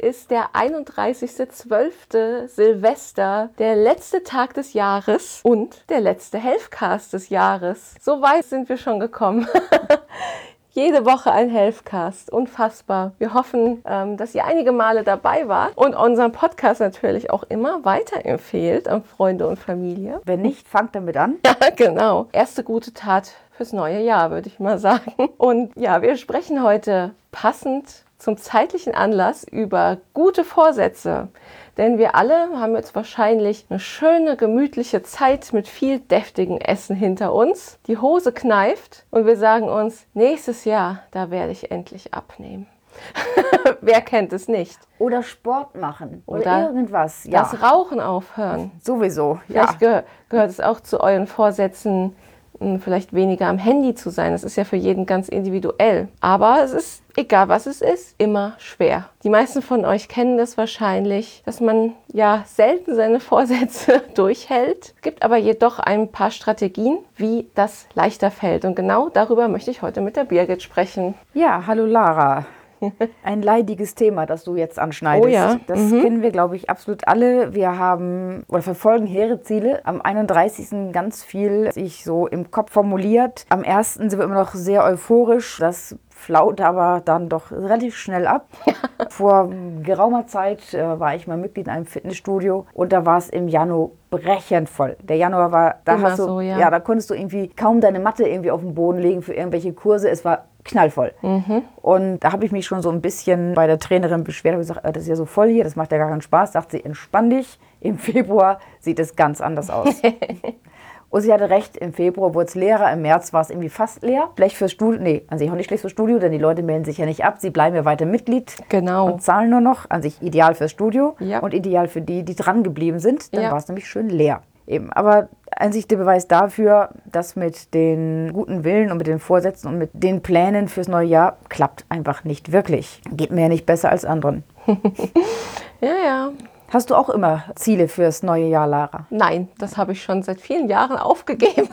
ist der 31.12. Silvester, der letzte Tag des Jahres und der letzte Healthcast des Jahres. So weit sind wir schon gekommen. Jede Woche ein Healthcast. Unfassbar. Wir hoffen, ähm, dass ihr einige Male dabei wart und unseren Podcast natürlich auch immer weiterempfehlt an Freunde und Familie. Wenn nicht, fangt damit an. Ja, genau. Erste gute Tat fürs neue Jahr, würde ich mal sagen. Und ja, wir sprechen heute passend zum zeitlichen Anlass über gute Vorsätze. Denn wir alle haben jetzt wahrscheinlich eine schöne, gemütliche Zeit mit viel deftigem Essen hinter uns. Die Hose kneift und wir sagen uns, nächstes Jahr, da werde ich endlich abnehmen. Wer kennt es nicht? Oder Sport machen oder, Oder irgendwas. Ja, Das Rauchen aufhören. sowieso. Ja. Vielleicht gehör, gehört es auch zu euren Vorsätzen, vielleicht weniger am Handy zu sein. Das ist ja für jeden ganz individuell. Aber es ist, egal was es ist, immer schwer. Die meisten von euch kennen das wahrscheinlich, dass man ja selten seine Vorsätze durchhält. Es gibt aber jedoch ein paar Strategien, wie das leichter fällt. Und genau darüber möchte ich heute mit der Birgit sprechen. Ja, hallo Lara. Ein leidiges Thema, das du jetzt anschneidest. Oh ja, Das kennen wir, glaube ich, absolut alle. Wir haben oder verfolgen hehre Ziele. Am 31. ganz viel sich so im Kopf formuliert. Am 1. sind wir immer noch sehr euphorisch. Das flaut aber dann doch relativ schnell ab. Vor geraumer Zeit äh, war ich mal Mitglied in einem Fitnessstudio und da war es im Januar brechend voll. Der Januar war, da Immer hast du, so, ja. da konntest du irgendwie kaum deine Matte irgendwie auf den Boden legen für irgendwelche Kurse. Es war knallvoll. Mhm. Und da habe ich mich schon so ein bisschen bei der Trainerin beschwert und gesagt, äh, das ist ja so voll hier, das macht ja gar keinen Spaß. Sagt sie, entspann dich. Im Februar sieht es ganz anders aus. Und sie hatte recht, im Februar wurde es leerer, im März war es irgendwie fast leer. Schlecht fürs Studio, nee, an sich auch nicht schlecht fürs Studio, denn die Leute melden sich ja nicht ab, sie bleiben ja weiter Mitglied Genau. und zahlen nur noch. An sich ideal fürs Studio Ja. und ideal für die, die dran geblieben sind. Dann Ja. war es nämlich schön leer. Eben, aber sich der Beweis dafür, dass mit den guten Willen und mit den Vorsätzen und mit den Plänen fürs neue Jahr klappt einfach nicht wirklich. Geht mir ja nicht besser als anderen. Ja, ja. Hast du auch immer Ziele fürs neue Jahr, Lara? Nein, das habe ich schon seit vielen Jahren aufgegeben.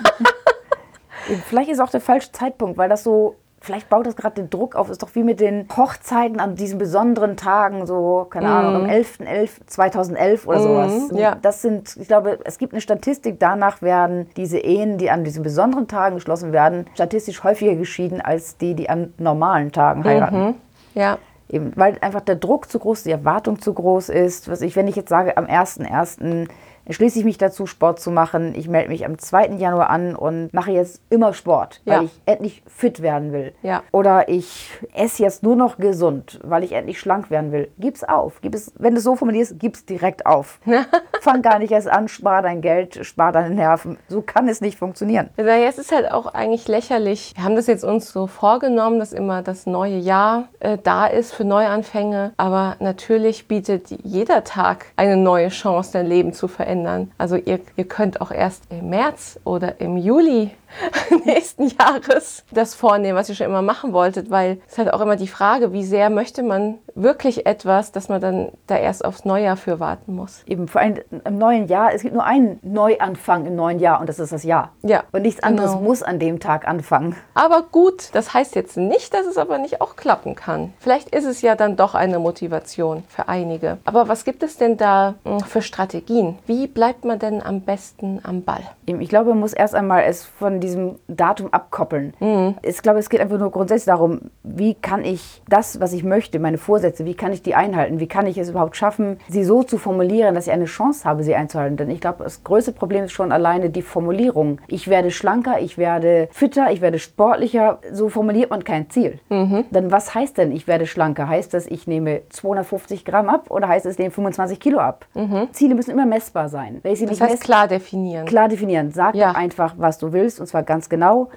Eben, Vielleicht ist auch der falsche Zeitpunkt, weil das so, vielleicht baut das gerade den Druck auf. Ist doch wie mit den Hochzeiten an diesen besonderen Tagen, so, keine Ahnung, am 11.11.2011 oder sowas. ja. Das sind, ich glaube, es gibt eine Statistik, danach werden diese Ehen, die an diesen besonderen Tagen geschlossen werden, statistisch häufiger geschieden als die, die an normalen Tagen heiraten. ja. Eben, weil einfach der Druck zu groß, die Erwartung zu groß ist. Was ich, wenn ich jetzt sage, am 1.1. entschließe ich mich dazu, Sport zu machen. Ich melde mich am 2. Januar an und mache jetzt immer Sport, weil Ja. ich endlich fit werden will. Ja. Oder ich esse jetzt nur noch gesund, weil ich endlich schlank werden will. Gib's auf. Gib es, wenn du es so formulierst, gib's direkt auf. Fang gar nicht erst an, spar dein Geld, spar deine Nerven. So kann es nicht funktionieren. Naja, es ist halt auch eigentlich lächerlich. Wir haben das jetzt uns so vorgenommen, dass immer das neue Jahr äh, da ist für Neuanfänge. Aber natürlich bietet jeder Tag eine neue Chance, dein Leben zu verändern. Also ihr, ihr könnt auch erst im März oder im Juli nächsten Jahres das vornehmen, was ihr schon immer machen wolltet, weil es halt auch immer die Frage, wie sehr möchte man wirklich etwas, dass man dann da erst aufs Neujahr für warten muss. Eben vor allem im neuen Jahr, es gibt nur einen Neuanfang im neuen Jahr und das ist das Jahr. Ja, Und nichts anderes genau. muss an dem Tag anfangen. Aber gut, das heißt jetzt nicht, dass es aber nicht auch klappen kann. Vielleicht ist es ja dann doch eine Motivation für einige. Aber was gibt es denn da mh, für Strategien? Wie bleibt man denn am besten am Ball? Eben, Ich glaube, man muss erst einmal es von diesem Datum abkoppeln. Mhm. Ich glaube, es geht einfach nur grundsätzlich darum, wie kann ich das, was ich möchte, meine Vorsätze, wie kann ich die einhalten? Wie kann ich es überhaupt schaffen, sie so zu formulieren, dass ich eine Chance habe, sie einzuhalten? Denn ich glaube, das größte Problem ist schon alleine die Formulierung. Ich werde schlanker, ich werde fitter, ich werde sportlicher. So formuliert man kein Ziel. Mhm. Denn was heißt denn, ich werde schlanker? Heißt das, ich nehme 250 Gramm ab oder heißt es, ich nehme 25 Kilo ab? Ziele müssen immer messbar sein. Mhm. Das heißt klar definieren. klar definieren. Sag Ja. einfach, was du willst, und zwar ganz genau.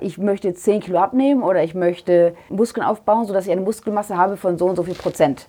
Ich möchte 10 Kilo abnehmen oder ich möchte Muskeln aufbauen, sodass ich eine Muskelmasse habe von so und so viel Prozent.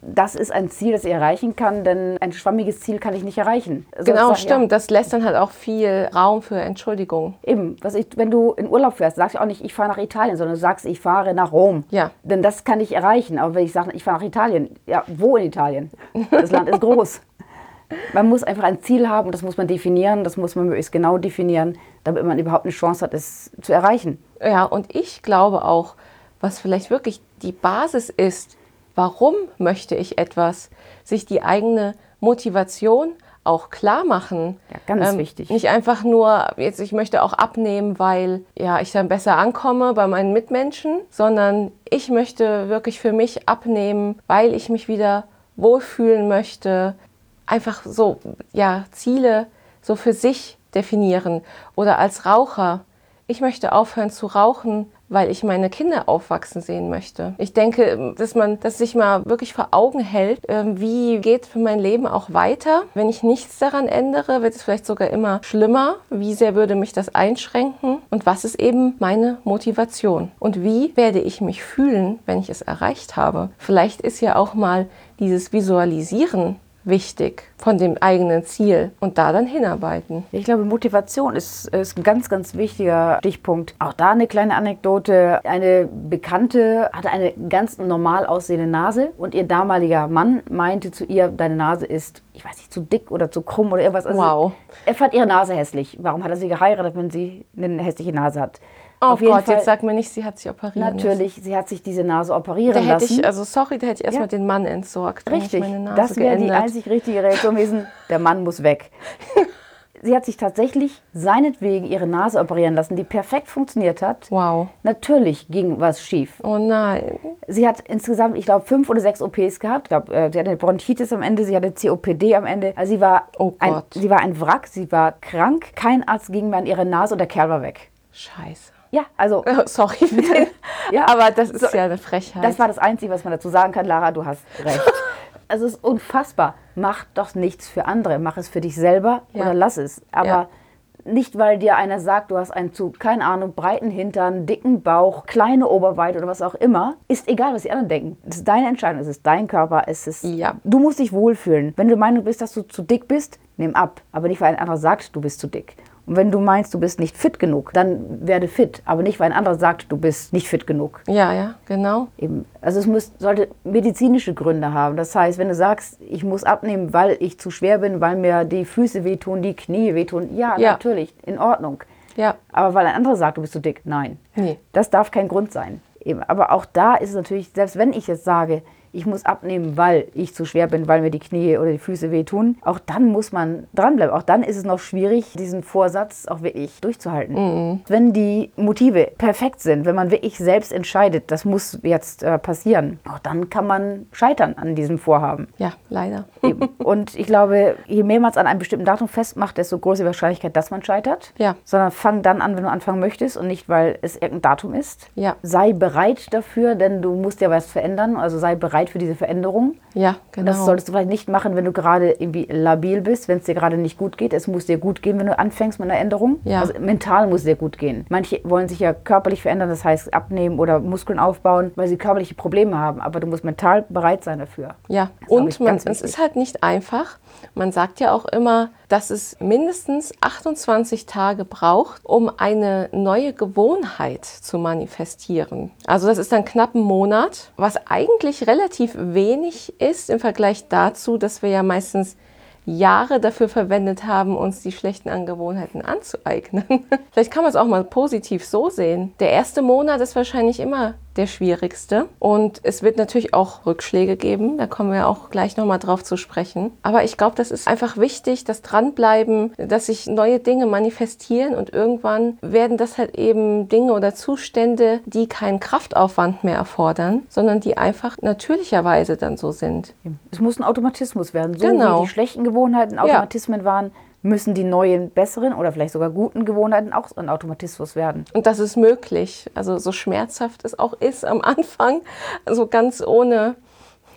Das ist ein Ziel, das ich erreichen kann, denn ein schwammiges Ziel kann ich nicht erreichen. Genau, Sozusagen, stimmt. Das lässt dann halt auch viel Raum für Entschuldigung. Ja, eben, was ich, wenn du in Urlaub fährst, sagst du auch nicht, ich fahre nach Italien, sondern du sagst, ich fahre nach Rom. Ja. Denn das kann ich erreichen. Aber wenn ich sage, ich fahre nach Italien, ja, wo in Italien? Das Land ist groß. Man muss einfach ein Ziel haben, das muss man definieren, das muss man möglichst genau definieren, damit man überhaupt eine Chance hat, es zu erreichen. Ja, und ich glaube auch, was vielleicht wirklich die Basis ist, warum möchte ich etwas, sich die eigene Motivation auch klar machen. Ja, ganz ähm, wichtig. Nicht einfach nur, jetzt ich möchte auch abnehmen, weil ja, ich dann besser ankomme bei meinen Mitmenschen, sondern ich möchte wirklich für mich abnehmen, weil ich mich wieder wohlfühlen möchte. Einfach so, ja, Ziele so für sich definieren. Oder als Raucher, ich möchte aufhören zu rauchen, weil ich meine Kinder aufwachsen sehen möchte. Ich denke, dass man das sich mal wirklich vor Augen hält, ähm, wie geht für mein Leben auch weiter. Wenn ich nichts daran ändere, wird es vielleicht sogar immer schlimmer. Wie sehr würde mich das einschränken? Und was ist eben meine Motivation? Und wie werde ich mich fühlen, wenn ich es erreicht habe? Vielleicht ist ja auch mal dieses Visualisieren wichtig von dem eigenen Ziel und da dann hinarbeiten. Ich glaube, Motivation ist, ist ein ganz, ganz wichtiger Stichpunkt. Auch da eine kleine Anekdote. Eine Bekannte hatte eine ganz normal aussehende Nase und ihr damaliger Mann meinte zu ihr, deine Nase ist, ich weiß nicht, zu dick oder zu krumm oder irgendwas. Also wow. Er fand ihre Nase hässlich. Warum hat er sie geheiratet, wenn sie eine hässliche Nase hat? Oh Gott, Fall, jetzt sag mir nicht, sie hat sich operiert. Natürlich, sie hat sich diese Nase operieren da hätte lassen. Ich, also sorry, da hätte ich erstmal ja. den Mann entsorgt. Richtig, das wäre die einzig richtige Reaktion gewesen. Der Mann muss weg. sie hat sich tatsächlich seinetwegen ihre Nase operieren lassen, die perfekt funktioniert hat. Wow. Natürlich ging was schief. Oh nein. Sie hat insgesamt, ich glaube, fünf oder sechs OPs gehabt. Ich glaube, äh, sie hatte Bronchitis am Ende, sie hatte COPD am Ende. Also sie war, oh ein, sie war ein Wrack, sie war krank. Kein Arzt ging mehr an ihre Nase und der Kerl war weg. Scheiße. Ja, also. Oh, sorry. ja, aber das ist so, ja eine Frechheit. Das war das Einzige, was man dazu sagen kann. Lara, du hast recht. also es ist unfassbar. Mach doch nichts für andere. Mach es für dich selber ja. oder lass es. Aber ja. nicht, weil dir einer sagt, du hast einen zu, keine Ahnung, breiten Hintern, dicken Bauch, kleine Oberweite oder was auch immer. Ist egal, was die anderen denken. Es ist deine Entscheidung, es ist dein Körper, es ist. Ja. Du musst dich wohlfühlen. Wenn du der Meinung bist, dass du zu dick bist, nimm ab. Aber nicht, weil ein anderer sagt, du bist zu dick. Und wenn du meinst, du bist nicht fit genug, dann werde fit. Aber nicht, weil ein anderer sagt, du bist nicht fit genug. Ja, ja, genau. Eben. Also es muss, sollte medizinische Gründe haben. Das heißt, wenn du sagst, ich muss abnehmen, weil ich zu schwer bin, weil mir die Füße wehtun, die Knie wehtun, ja, ja. natürlich, in Ordnung. Ja. Aber weil ein anderer sagt, du bist zu dick, nein. Nee. Das darf kein Grund sein. Eben. Aber auch da ist es natürlich, selbst wenn ich jetzt sage, ich muss abnehmen, weil ich zu schwer bin, weil mir die Knie oder die Füße wehtun. Auch dann muss man dranbleiben. Auch dann ist es noch schwierig, diesen Vorsatz auch wirklich durchzuhalten. Mhm. Wenn die Motive perfekt sind, wenn man wirklich selbst entscheidet, das muss jetzt äh, passieren, auch dann kann man scheitern an diesem Vorhaben. Ja, leider. Eben. Und ich glaube, je mehr man es an einem bestimmten Datum festmacht, desto größer die Wahrscheinlichkeit, dass man scheitert. Ja. Sondern fang dann an, wenn du anfangen möchtest und nicht, weil es irgendein Datum ist. Ja. Sei bereit dafür, denn du musst ja was verändern. Also sei bereit bereit für diese Veränderung. Ja, genau. Das solltest du vielleicht nicht machen, wenn du gerade irgendwie labil bist, wenn es dir gerade nicht gut geht. Es muss dir gut gehen, wenn du anfängst mit einer Änderung. Ja. Also mental muss es dir gut gehen. Manche wollen sich ja körperlich verändern, das heißt abnehmen oder Muskeln aufbauen, weil sie körperliche Probleme haben. Aber du musst mental bereit sein dafür. Ja, und man, es ist halt nicht einfach. Man sagt ja auch immer, dass es mindestens 28 Tage braucht, um eine neue Gewohnheit zu manifestieren. Also das ist dann knapp ein Monat, was eigentlich relativ wenig ist im Vergleich dazu, dass wir ja meistens Jahre dafür verwendet haben, uns die schlechten Angewohnheiten anzueignen. Vielleicht kann man es auch mal positiv so sehen. Der erste Monat ist wahrscheinlich immer der schwierigste. Und es wird natürlich auch Rückschläge geben. Da kommen wir auch gleich nochmal drauf zu sprechen. Aber ich glaube, das ist einfach wichtig, das Dranbleiben, dass sich neue Dinge manifestieren und irgendwann werden das halt eben Dinge oder Zustände, die keinen Kraftaufwand mehr erfordern, sondern die einfach natürlicherweise dann so sind. Es muss ein Automatismus werden. So genau. wie die schlechten Gewohnheiten Automatismen ja. waren, müssen die neuen, besseren oder vielleicht sogar guten Gewohnheiten auch ein Automatismus werden. Und das ist möglich. Also so schmerzhaft es auch ist am Anfang, also ganz ohne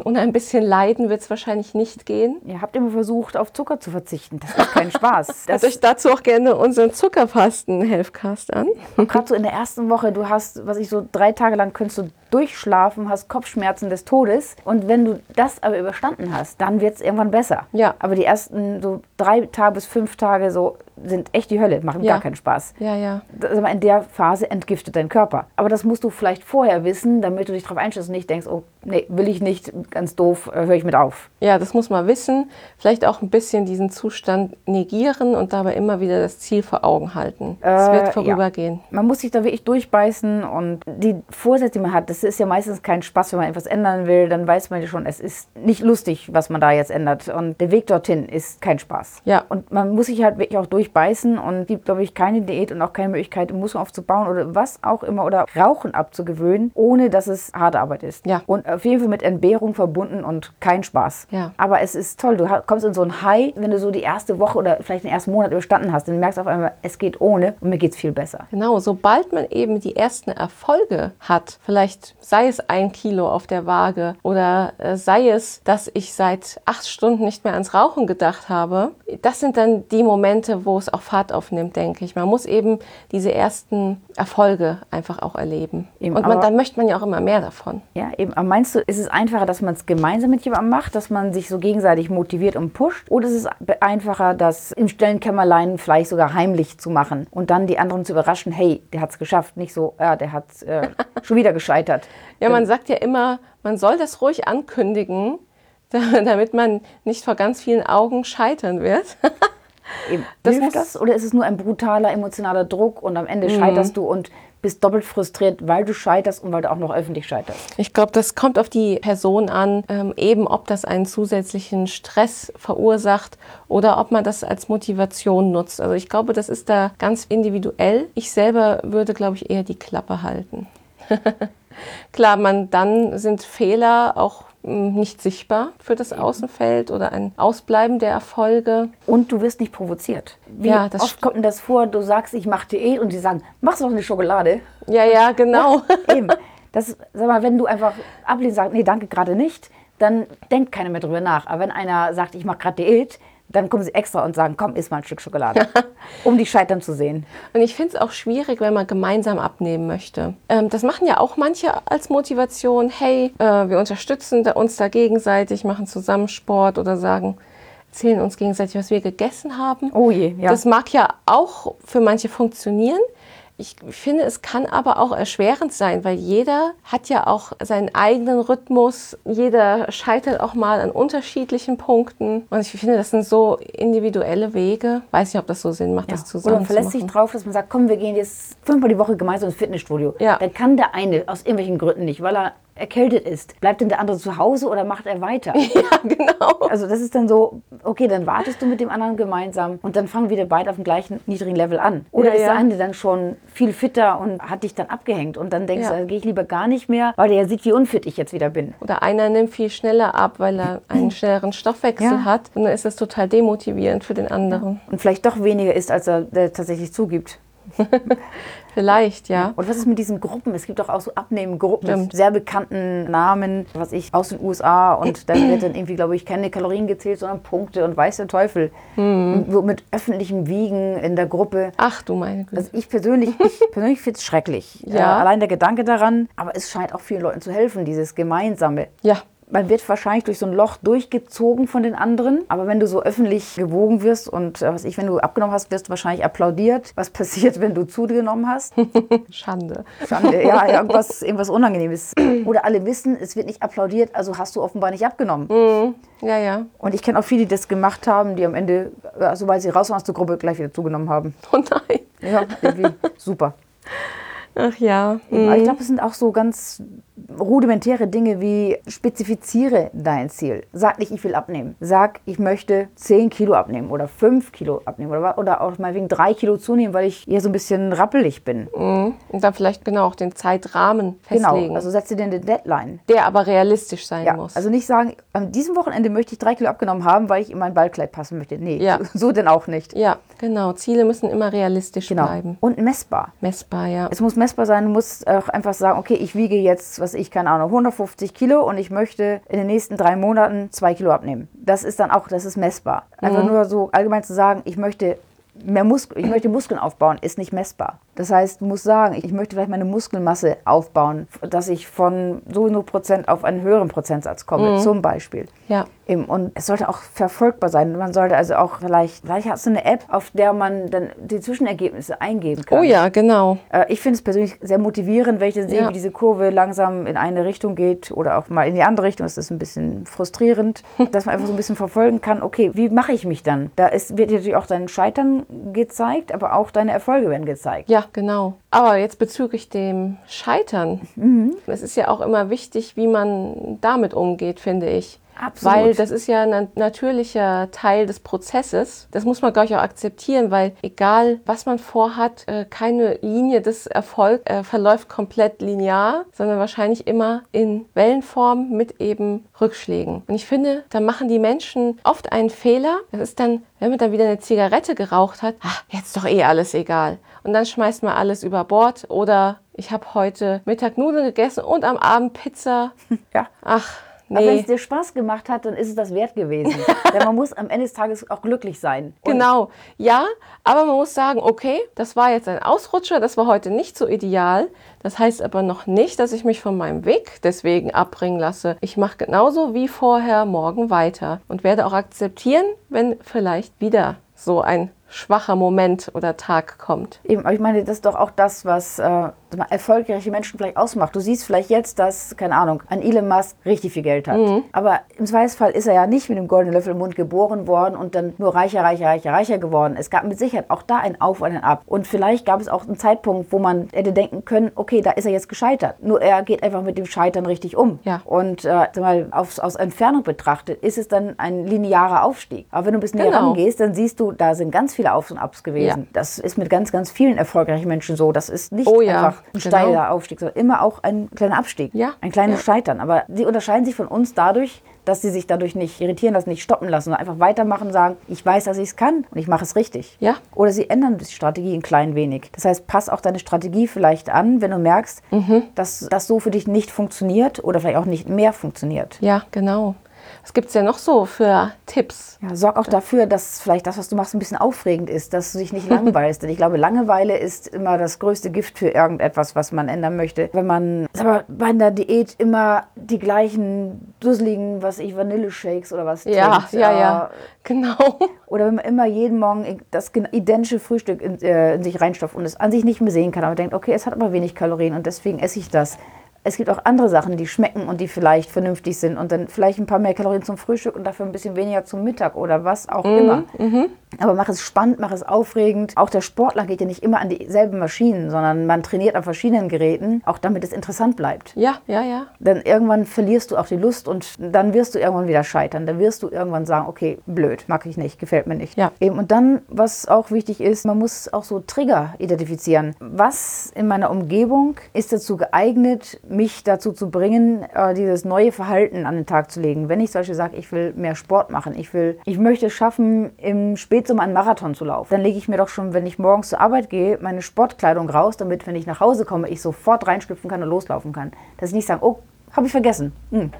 ohne ein bisschen Leiden wird es wahrscheinlich nicht gehen. Ihr habt immer versucht, auf Zucker zu verzichten. Das ist kein Spaß. Hört euch dazu auch gerne unseren Zuckerfasten-Helfcast an. Gerade so in der ersten Woche, du hast, was ich so drei Tage lang könntest du durchschlafen, hast Kopfschmerzen des Todes. Und wenn du das aber überstanden hast, dann wird es irgendwann besser. Ja. Aber die ersten so drei Tage bis fünf Tage so sind echt die Hölle, machen ja. gar keinen Spaß. Ja, ja. Also in der Phase entgiftet dein Körper. Aber das musst du vielleicht vorher wissen, damit du dich darauf einstellst und nicht denkst, oh, nee, will ich nicht, ganz doof, äh, höre ich mit auf. Ja, das muss man wissen. Vielleicht auch ein bisschen diesen Zustand negieren und dabei immer wieder das Ziel vor Augen halten. Es äh, wird vorübergehen. Ja. Man muss sich da wirklich durchbeißen und die Vorsätze, die man hat, das ist ja meistens kein Spaß, wenn man etwas ändern will, dann weiß man ja schon, es ist nicht lustig, was man da jetzt ändert. Und der Weg dorthin ist kein Spaß. Ja. Und man muss sich halt wirklich auch durchbeißen und es gibt, glaube ich, keine Diät und auch keine Möglichkeit, Muskeln aufzubauen oder was auch immer oder Rauchen abzugewöhnen, ohne dass es harte Arbeit ist. Ja. Und auf jeden Fall mit Entbehrung verbunden und kein Spaß. Ja. Aber es ist toll. Du kommst in so ein High, wenn du so die erste Woche oder vielleicht den ersten Monat überstanden hast, dann merkst du auf einmal, es geht ohne und mir geht es viel besser. Genau, sobald man eben die ersten Erfolge hat, vielleicht sei es ein Kilo auf der Waage oder äh, sei es, dass ich seit acht Stunden nicht mehr ans Rauchen gedacht habe, das sind dann die Momente, wo es auch Fahrt aufnimmt, denke ich. Man muss eben diese ersten Erfolge einfach auch erleben. Eben, Und man, dann möchte man ja auch immer mehr davon. Ja, eben. Aber meinst du, ist es einfacher, dass man es gemeinsam mit jemandem macht, dass man sich so gegenseitig motiviert und pusht? Oder ist es einfacher, das im stillen Kämmerlein vielleicht sogar heimlich zu machen und dann die anderen zu überraschen, hey, der hat es geschafft, nicht so, ja, der hat äh, schon wieder gescheitert. Ja, man sagt ja immer, man soll das ruhig ankündigen, damit man nicht vor ganz vielen Augen scheitern wird. Das Hilft das? Oder ist es nur ein brutaler emotionaler Druck und am Ende scheiterst du und bist doppelt frustriert, weil du scheiterst und weil du auch noch öffentlich scheiterst? Ich glaube, das kommt auf die Person an, ähm, eben ob das einen zusätzlichen Stress verursacht oder ob man das als Motivation nutzt. Also ich glaube, das ist da ganz individuell. Ich selber würde, glaube ich, eher die Klappe halten. Klar, man, dann sind Fehler auch mh, nicht sichtbar für das Außenfeld oder ein Ausbleiben der Erfolge. Und du wirst nicht provoziert. Wie Ja, das oft kommt denn das vor, du sagst, ich mache Diät und die sagen, machst du doch eine Schokolade? Ja, ja, genau. Eben. Das, sag mal, wenn du einfach ablehnst, sagst, nee, danke, gerade nicht, dann denkt keiner mehr drüber nach. Aber wenn einer sagt, ich mache gerade Diät, dann kommen sie extra und sagen, komm, iss mal ein Stück Schokolade, um die scheitern zu sehen. Und ich finde es auch schwierig, wenn man gemeinsam abnehmen möchte. Ähm, das machen ja auch manche als Motivation. Hey, äh, wir unterstützen uns da gegenseitig, machen zusammen Sport oder sagen, erzählen uns gegenseitig, was wir gegessen haben. Oh je, ja. Das mag ja auch für manche funktionieren. Ich finde, es kann aber auch erschwerend sein, weil jeder hat ja auch seinen eigenen Rhythmus. Jeder scheitert auch mal an unterschiedlichen Punkten. Und ich finde, das sind so individuelle Wege. Weiß nicht, ob das so Sinn macht, das Oder zusammen man verlässt sich drauf, dass man sagt, komm, wir gehen jetzt fünfmal die Woche gemeinsam ins Fitnessstudio. Ja. Dann kann der eine aus irgendwelchen Gründen nicht, weil er erkältet ist. Bleibt denn der andere zu Hause oder macht er weiter? Ja, genau. Also das ist dann so, okay, dann wartest du mit dem anderen gemeinsam und dann fangen wieder beide auf dem gleichen niedrigen Level an. Oder Ja, ist ja. der eine dann schon viel fitter und hat dich dann abgehängt und dann denkst Ja. du, da gehe ich lieber gar nicht mehr, weil der ja sieht, wie unfit ich jetzt wieder bin. Oder einer nimmt viel schneller ab, weil er einen schnelleren Stoffwechsel hat. Und dann ist das total demotivierend für den anderen. Und vielleicht doch weniger ist, als er tatsächlich zugibt. Vielleicht, ja. Und was ist mit diesen Gruppen? Es gibt doch auch so Abnehmengruppen mit sehr bekannten Namen, was ich, aus den USA. Und da wird dann irgendwie, glaube ich, keine Kalorien gezählt, sondern Punkte und weiß der Teufel. Hm. So mit öffentlichem Wiegen in der Gruppe. Ach du meine Güte. Also ich persönlich, ich persönlich finde es schrecklich. Ja. Äh, allein der Gedanke daran, aber es scheint auch vielen Leuten zu helfen, dieses Gemeinsame. ja, Man wird wahrscheinlich durch so ein Loch durchgezogen von den anderen, aber wenn du so öffentlich gewogen wirst und äh, was ich, wenn du abgenommen hast, wirst du wahrscheinlich applaudiert. Was passiert, wenn du zugenommen hast? Schande. Schande, ja, irgendwas, irgendwas Unangenehmes. Oder alle wissen, es wird nicht applaudiert, also hast du offenbar nicht abgenommen. Ja, ja. Und ich kenne auch viele, die das gemacht haben, die am Ende, äh, sobald sie raus waren aus der Gruppe, gleich wieder zugenommen haben. Oh nein. Ja, irgendwie super. Ach ja. Aber ich glaube, es sind auch so ganz rudimentäre Dinge wie spezifiziere dein Ziel. Sag nicht, ich will abnehmen. Sag, ich möchte 10 Kilo abnehmen oder 5 Kilo abnehmen oder, oder auch mal wegen 3 Kilo zunehmen, weil ich eher so ein bisschen rappelig bin. Mhm. Und dann vielleicht genau auch den Zeitrahmen festlegen, Genau, also setze dir eine Deadline. der aber realistisch sein Ja, muss. also nicht sagen, an diesem Wochenende möchte ich 3 Kilo abgenommen haben, weil ich in mein Ballkleid passen möchte. Nee, Ja. so denn auch nicht. ja, genau. Ziele müssen immer realistisch Genau. bleiben. Und messbar. Messbar, ja. Es muss messbar sein, du musst auch einfach sagen, okay, ich wiege jetzt, was ich, keine Ahnung, 150 Kilo und ich möchte in den nächsten drei Monaten zwei Kilo abnehmen. Das ist dann auch, das ist messbar. Einfach nur so allgemein zu sagen, ich möchte mehr Muskel, ich möchte Muskeln aufbauen, ist nicht messbar. Das heißt, du musst sagen, ich möchte vielleicht meine Muskelmasse aufbauen, dass ich von so und so Prozent auf einen höheren Prozentsatz komme, zum Beispiel. Ja. Und es sollte auch verfolgbar sein. Man sollte also auch vielleicht, vielleicht hast du eine App, auf der man dann die Zwischenergebnisse eingeben kann. Oh ja, genau. Äh, Ich finde es persönlich sehr motivierend, wenn ich dann sehe, Ja. wie diese Kurve langsam in eine Richtung geht oder auch mal in die andere Richtung. Das ist ein bisschen frustrierend, dass man einfach so ein bisschen verfolgen kann, okay, wie mache ich mich dann? Da ist, wird dir natürlich auch dein Scheitern gezeigt, aber auch deine Erfolge werden gezeigt. Ja, Ja, genau. Aber jetzt bezüglich dem Scheitern. Es ist ja auch immer wichtig, wie man damit umgeht, finde ich. Absolut. Weil das ist ja ein natürlicher Teil des Prozesses. Das muss man, glaube ich, auch akzeptieren, weil egal, was man vorhat, äh, keine Linie des Erfolgs äh, verläuft komplett linear, sondern wahrscheinlich immer in Wellenform mit eben Rückschlägen. Und ich finde, da machen die Menschen oft einen Fehler. Das ist dann, wenn man dann wieder eine Zigarette geraucht hat, ach, jetzt doch eh alles egal. Und dann schmeißt man alles über Bord oder ich habe heute Mittag Nudeln gegessen und am Abend Pizza. Ja. Ach, Aber wenn nee. es dir Spaß gemacht hat, dann ist es das wert gewesen. Denn man muss am Ende des Tages auch glücklich sein. Und Genau, ja, aber man muss sagen, okay, das war jetzt ein Ausrutscher, das war heute nicht so ideal. Das heißt aber noch nicht, dass ich mich von meinem Weg deswegen abbringen lasse. Ich mache genauso wie vorher morgen weiter und werde auch akzeptieren, wenn vielleicht wieder so ein schwacher Moment oder Tag kommt. Eben, aber ich meine, das ist doch auch das, was äh, erfolgreiche Menschen vielleicht ausmacht. Du siehst vielleicht jetzt, dass, keine Ahnung, ein Elon Musk richtig viel Geld hat. Aber im Zweifelsfall ist er ja nicht mit dem goldenen Löffel im Mund geboren worden und dann nur reicher, reicher, reicher, reicher geworden. Es gab mit Sicherheit auch da ein Auf und ein Ab. Und vielleicht gab es auch einen Zeitpunkt, wo man hätte denken können, okay, da ist er jetzt gescheitert. Nur er geht einfach mit dem Scheitern richtig um. Ja. Und äh, mal, aus, aus Entfernung betrachtet ist es dann ein linearer Aufstieg. Aber wenn du ein bisschen näher Genau. rangehst, dann siehst du, da sind ganz viele Aufs und Abs gewesen. Ja. Das ist mit ganz, ganz vielen erfolgreichen Menschen so. Das ist nicht Oh ja, einfach ein genau. steiler Aufstieg, sondern immer auch ein kleiner Abstieg. Ja, Ein kleines. Scheitern. Aber sie unterscheiden sich von uns dadurch, dass sie sich dadurch nicht irritieren lassen, nicht stoppen lassen, sondern einfach weitermachen, sagen, ich weiß, dass ich es kann und ich mache es richtig. Ja. Oder sie ändern die Strategie ein klein wenig. Das heißt, pass auch deine Strategie vielleicht an, wenn du merkst, Mhm. dass das so für dich nicht funktioniert oder vielleicht auch nicht mehr funktioniert. Ja, genau. Was gibt es denn noch so für Tipps? Ja, sorg auch dafür, dass vielleicht das, was du machst, ein bisschen aufregend ist, dass du dich nicht langweilst. Denn ich glaube, Langeweile ist immer das größte Gift für irgendetwas, was man ändern möchte. Wenn man sag mal, bei einer Diät immer die gleichen dusseligen, was ich, Vanilleshakes oder was Ja, trinkt, ja, äh, ja, genau. Oder wenn man immer jeden Morgen das identische Frühstück in, äh, in sich reinstopft und es an sich nicht mehr sehen kann, aber denkt, okay, es hat aber wenig Kalorien und deswegen esse ich das. Es gibt auch andere Sachen, die schmecken und die vielleicht vernünftig sind und dann vielleicht ein paar mehr Kalorien zum Frühstück und dafür ein bisschen weniger zum Mittag oder was auch immer. Aber mach es spannend, mach es aufregend. Auch der Sportler geht ja nicht immer an dieselben Maschinen, sondern man trainiert an verschiedenen Geräten, auch damit es interessant bleibt. Ja, ja, ja. Denn irgendwann verlierst du auch die Lust und dann wirst du irgendwann wieder scheitern. Dann wirst du irgendwann sagen, okay, blöd, mag ich nicht, gefällt mir nicht. Ja. Eben, und dann, was auch wichtig ist, man muss auch so Trigger identifizieren. Was in meiner Umgebung ist dazu geeignet, mich dazu zu bringen, äh, dieses neue Verhalten an den Tag zu legen? Wenn ich zum Beispiel sage, ich will mehr Sport machen, ich will, ich möchte es schaffen, im Spätsommer einen Marathon zu laufen, dann lege ich mir doch schon, wenn ich morgens zur Arbeit gehe, meine Sportkleidung raus, damit, wenn ich nach Hause komme, ich sofort reinschlüpfen kann und loslaufen kann. Dass ich nicht sage, oh, habe ich vergessen. Hm.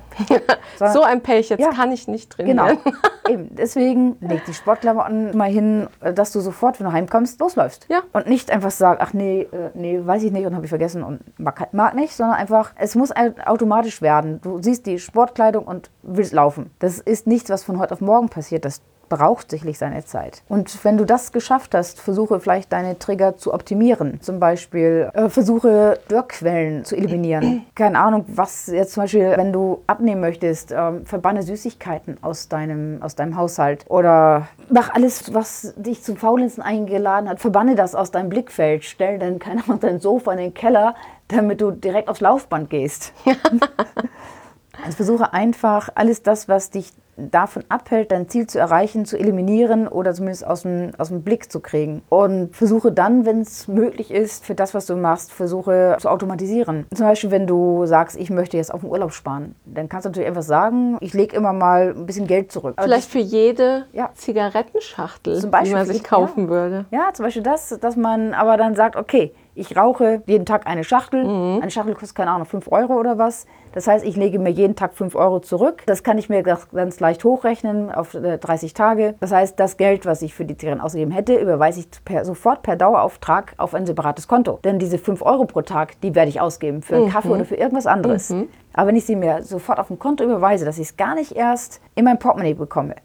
Sondern- So ein Pech, jetzt Ja. kann ich nicht Genau. trainieren. Eben. Deswegen leg die Sportklamotten mal hin, äh, dass du sofort, wenn du heimkommst, losläufst. Ja. Und nicht einfach sagen, ach nee, äh, nee, weiß ich nicht und habe ich vergessen und mag, mag nicht, sondern einfach, es muss automatisch werden. Du siehst die Sportkleidung und willst laufen. Das ist nichts, was von heute auf morgen passiert. Das braucht sicherlich seine Zeit. Und wenn du das geschafft hast, versuche vielleicht deine Trigger zu optimieren. Zum Beispiel äh, versuche Wirkquellen zu eliminieren. Keine Ahnung, was jetzt zum Beispiel, wenn du abnehmen möchtest, ähm, verbanne Süßigkeiten aus deinem, aus deinem Haushalt. Oder mach alles, was dich zum Faulenzen eingeladen hat, verbanne das aus deinem Blickfeld. Stell dann, keine Ahnung, dein Sofa in den Keller, damit du direkt aufs Laufband gehst. Also versuche einfach alles das, was dich davon abhält, dein Ziel zu erreichen, zu eliminieren oder zumindest aus dem, aus dem Blick zu kriegen. Und versuche dann, wenn es möglich ist, für das, was du machst, versuche zu automatisieren. Zum Beispiel, wenn du sagst, ich möchte jetzt auf den Urlaub sparen, dann kannst du natürlich einfach sagen, ich lege immer mal ein bisschen Geld zurück. Vielleicht für jede Ja. Zigarettenschachtel, Zum Beispiel die man sich kaufen würde. Ja, zum Beispiel das, dass man aber dann sagt, okay, ich rauche jeden Tag eine Schachtel. Mhm. Eine Schachtel kostet, keine Ahnung, 5 Euro oder was. Das heißt, ich lege mir jeden Tag 5 Euro zurück. Das kann ich mir ganz- leicht hochrechnen auf äh, 30 Tage. Das heißt, das Geld, was ich für die Zigaretten ausgegeben hätte, überweise ich per, sofort per Dauerauftrag auf ein separates Konto. Denn diese 5 Euro pro Tag, die werde ich ausgeben für einen Kaffee oder für irgendwas anderes. Aber wenn ich sie mir sofort auf ein Konto überweise, dass ich es gar nicht erst in mein Portemonnaie bekomme,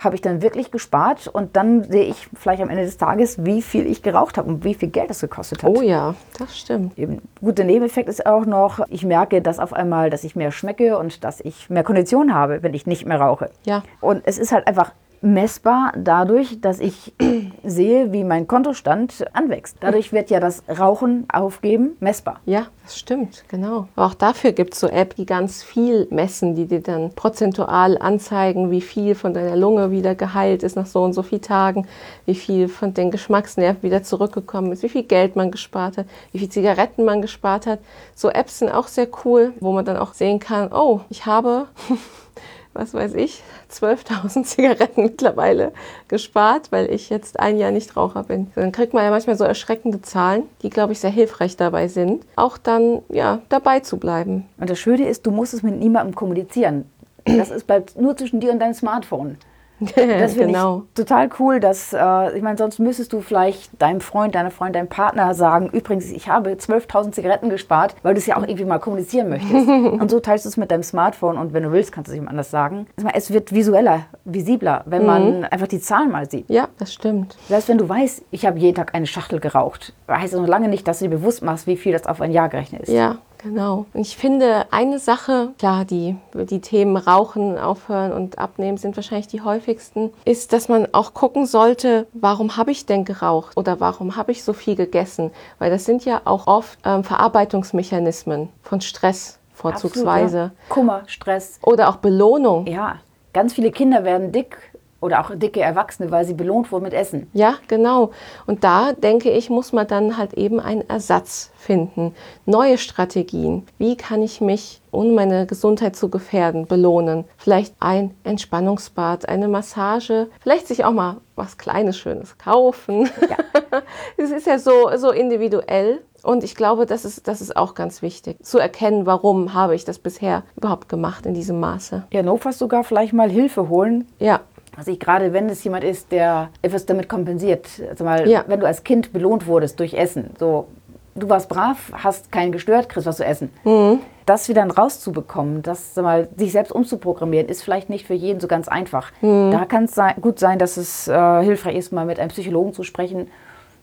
habe ich dann wirklich gespart und dann sehe ich vielleicht am Ende des Tages, wie viel ich geraucht habe und wie viel Geld es gekostet hat. Oh ja, das stimmt. Eben. Gut, der Nebeneffekt ist auch noch, ich merke, dass auf einmal, dass ich mehr schmecke und dass ich mehr Kondition habe, wenn ich nicht mehr rauche. Ja. Und es ist halt einfach messbar dadurch, dass ich sehe, wie mein Kontostand anwächst. Dadurch wird ja das Rauchen aufgeben messbar. Ja, das stimmt, genau. Auch dafür gibt es so Apps, die ganz viel messen, die dir dann prozentual anzeigen, wie viel von deiner Lunge wieder geheilt ist nach so und so vielen Tagen, wie viel von den Geschmacksnerven wieder zurückgekommen ist, wie viel Geld man gespart hat, wie viel Zigaretten man gespart hat. So Apps sind auch sehr cool, wo man dann auch sehen kann, oh, ich habe was weiß ich, 12.000 Zigaretten mittlerweile gespart, weil ich jetzt ein Jahr nicht Raucher bin. Dann kriegt man ja manchmal so erschreckende Zahlen, die, glaube ich, sehr hilfreich dabei sind, auch dann ja, dabei zu bleiben. Und das Schöne ist, du musst es mit niemandem kommunizieren. Das ist bleibt nur zwischen dir und deinem Smartphone. Das finde genau. ich total cool, dass, äh, ich meine, sonst müsstest du vielleicht deinem Freund, deiner Freund, deinem Partner sagen, übrigens, ich habe 12.000 Zigaretten gespart, weil du es ja auch irgendwie mal kommunizieren möchtest. und so teilst du es mit deinem Smartphone und wenn du willst, kannst du es jemand anders sagen. Es wird visueller, visibler, wenn man mhm. einfach die Zahlen mal sieht. Ja, das stimmt. Selbst wenn du weißt, ich habe jeden Tag eine Schachtel geraucht, heißt das noch lange nicht, dass du dir bewusst machst, wie viel das auf ein Jahr gerechnet ist. Ja, Genau. Und ich finde, eine Sache, klar, die, die Themen Rauchen, Aufhören und Abnehmen sind wahrscheinlich die häufigsten, ist, dass man auch gucken sollte, warum habe ich denn geraucht oder warum habe ich so viel gegessen? Weil das sind ja auch oft ähm, Verarbeitungsmechanismen von Stress vorzugsweise. Absolut, ja. Kummer, Stress. Oder auch Belohnung. Ja, ganz viele Kinder werden dick oder auch dicke Erwachsene, weil sie belohnt wurden mit Essen. Ja, genau. Und da denke ich, muss man dann halt eben einen Ersatz finden. Neue Strategien. Wie kann ich mich, ohne meine Gesundheit zu gefährden, belohnen? Vielleicht ein Entspannungsbad, eine Massage, vielleicht sich auch mal was Kleines, Schönes kaufen. Ja. Es ist ja so, so individuell. Und ich glaube, das ist, das ist auch ganz wichtig, zu erkennen, warum habe ich das bisher überhaupt gemacht in diesem Maße. Ja, notfalls sogar vielleicht mal Hilfe holen. Ja. Also ich gerade, wenn es jemand ist, der etwas damit kompensiert, also mal, ja. wenn du als Kind belohnt wurdest durch Essen, so du warst brav, hast keinen gestört, kriegst was zu essen. Mhm. Das wieder rauszubekommen, das mal, sich selbst umzuprogrammieren, ist vielleicht nicht für jeden so ganz einfach. Mhm. Da kann es sein, gut sein, dass es äh, hilfreich ist, mal mit einem Psychologen zu sprechen.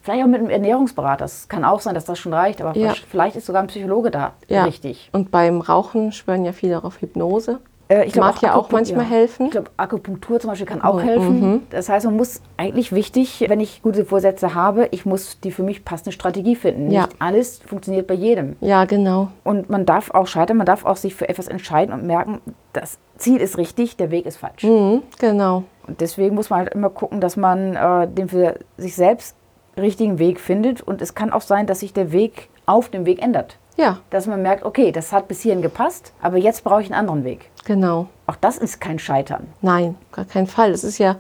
Vielleicht auch mit einem Ernährungsberater. Es kann auch sein, dass das schon reicht, aber ja. vielleicht ist sogar ein Psychologe da ja. richtig. Und beim Rauchen schwören ja viele auf Hypnose. Äh, ich Mag ja auch manchmal helfen. Ich glaube, Akupunktur zum Beispiel kann auch oh, helfen. Mhm. Das heißt, man muss eigentlich wichtig, wenn ich gute Vorsätze habe, ich muss die für mich passende Strategie finden. Ja. Nicht alles funktioniert bei jedem. Ja, genau. Und man darf auch scheitern, man darf auch sich für etwas entscheiden und merken, das Ziel ist richtig, der Weg ist falsch. Mhm, genau. Und deswegen muss man halt immer gucken, dass man äh, den für sich selbst richtigen Weg findet. Und es kann auch sein, dass sich der Weg auf dem Weg ändert. Ja. Dass man merkt, okay, das hat bis hierhin gepasst, aber jetzt brauche ich einen anderen Weg. Genau. Auch das ist kein Scheitern. Nein, gar kein Fall. Es ist ja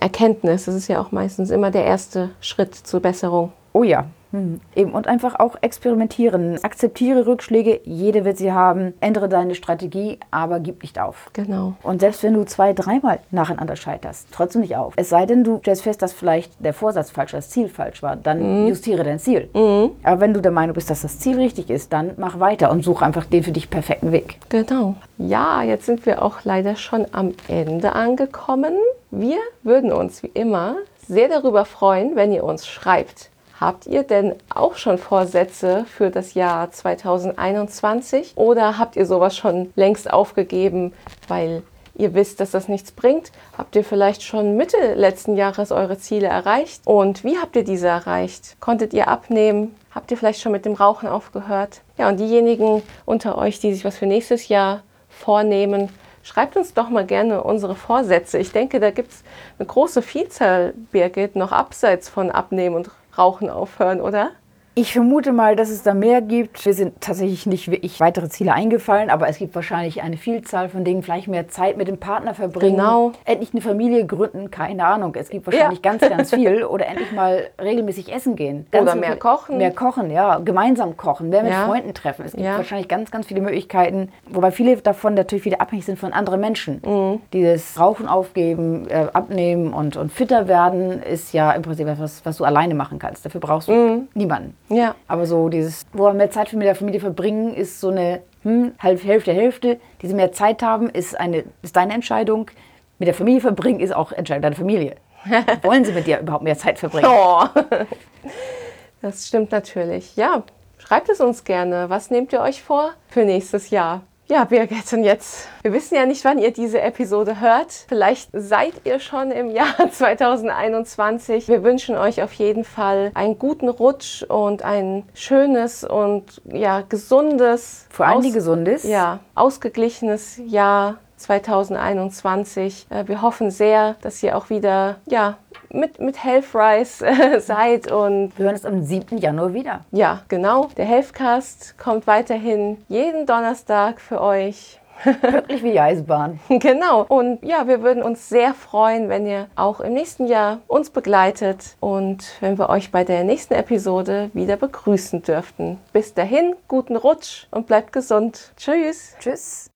Erkenntnis. Das ist ja auch meistens immer der erste Schritt zur Besserung. Oh ja, Mhm. Eben und einfach auch experimentieren. Akzeptiere Rückschläge, jede wird sie haben. Ändere deine Strategie, aber gib nicht auf. Genau. Und selbst wenn du zwei, dreimal nacheinander scheiterst, trotzdem nicht auf. Es sei denn, du stellst fest, dass vielleicht der Vorsatz falsch, das Ziel falsch war, dann mhm. justiere dein Ziel. Mhm. Aber wenn du der Meinung bist, dass das Ziel richtig ist, dann mach weiter und such einfach den für dich perfekten Weg. Genau. Ja, jetzt sind wir auch leider schon am Ende angekommen. Wir würden uns wie immer sehr darüber freuen, wenn ihr uns schreibt Habt ihr denn auch schon Vorsätze für das Jahr 2021 oder habt ihr sowas schon längst aufgegeben, weil ihr wisst, dass das nichts bringt? Habt ihr vielleicht schon Mitte letzten Jahres eure Ziele erreicht? Und wie habt ihr diese erreicht? Konntet ihr abnehmen? Habt ihr vielleicht schon mit dem Rauchen aufgehört? Ja, und diejenigen unter euch, die sich was für nächstes Jahr vornehmen, schreibt uns doch mal gerne unsere Vorsätze. Ich denke, da gibt es eine große Vielzahl, Birgit, noch abseits von Abnehmen und Rauchen aufhören, oder? Ich vermute mal, dass es da mehr gibt. Wir sind tatsächlich nicht wirklich weitere Ziele eingefallen, aber es gibt wahrscheinlich eine Vielzahl von Dingen. Vielleicht mehr Zeit mit dem Partner verbringen. Genau. Endlich eine Familie gründen, keine Ahnung. Es gibt wahrscheinlich ja. ganz, ganz viel. Oder endlich mal regelmäßig essen gehen. Ganz Oder mehr kochen. Mehr kochen, ja. Gemeinsam kochen, mehr mit ja. Freunden treffen. Es gibt ja. wahrscheinlich ganz, ganz viele Möglichkeiten. Wobei viele davon natürlich wieder abhängig sind von anderen Menschen. Mhm. Dieses Rauchen aufgeben, äh, abnehmen und, und fitter werden ist ja im Prinzip etwas, was du alleine machen kannst. Dafür brauchst du mhm. niemanden. Ja. Aber so dieses, wo wir mehr Zeit mit der Familie verbringen, ist so eine hm, halb Hälfte, Hälfte. Diese mehr Zeit haben, ist, eine, ist deine Entscheidung. Mit der Familie verbringen ist auch Entscheidung deiner Familie. Wollen sie mit dir überhaupt mehr Zeit verbringen? Oh. Das stimmt natürlich. Ja, schreibt es uns gerne. Was nehmt ihr euch vor für nächstes Jahr? Ja, Birgit, und jetzt, wir wissen ja nicht, wann ihr diese Episode hört. Vielleicht seid ihr schon im Jahr 2021. Wir wünschen euch auf jeden Fall einen guten Rutsch und ein schönes und ja, gesundes, vor allem die gesundes, ja, ausgeglichenes Jahr 2021. Äh, wir hoffen sehr, dass ihr auch wieder ja, mit, mit Healthrise äh, seid. Und wir hören uns am 7. Januar wieder. Ja, genau. Der Healthcast kommt weiterhin jeden Donnerstag für euch. Wirklich wie die Eisbahn. Genau. Und ja, wir würden uns sehr freuen, wenn ihr auch im nächsten Jahr uns begleitet und wenn wir euch bei der nächsten Episode wieder begrüßen dürften. Bis dahin, guten Rutsch und bleibt gesund. Tschüss. Tschüss.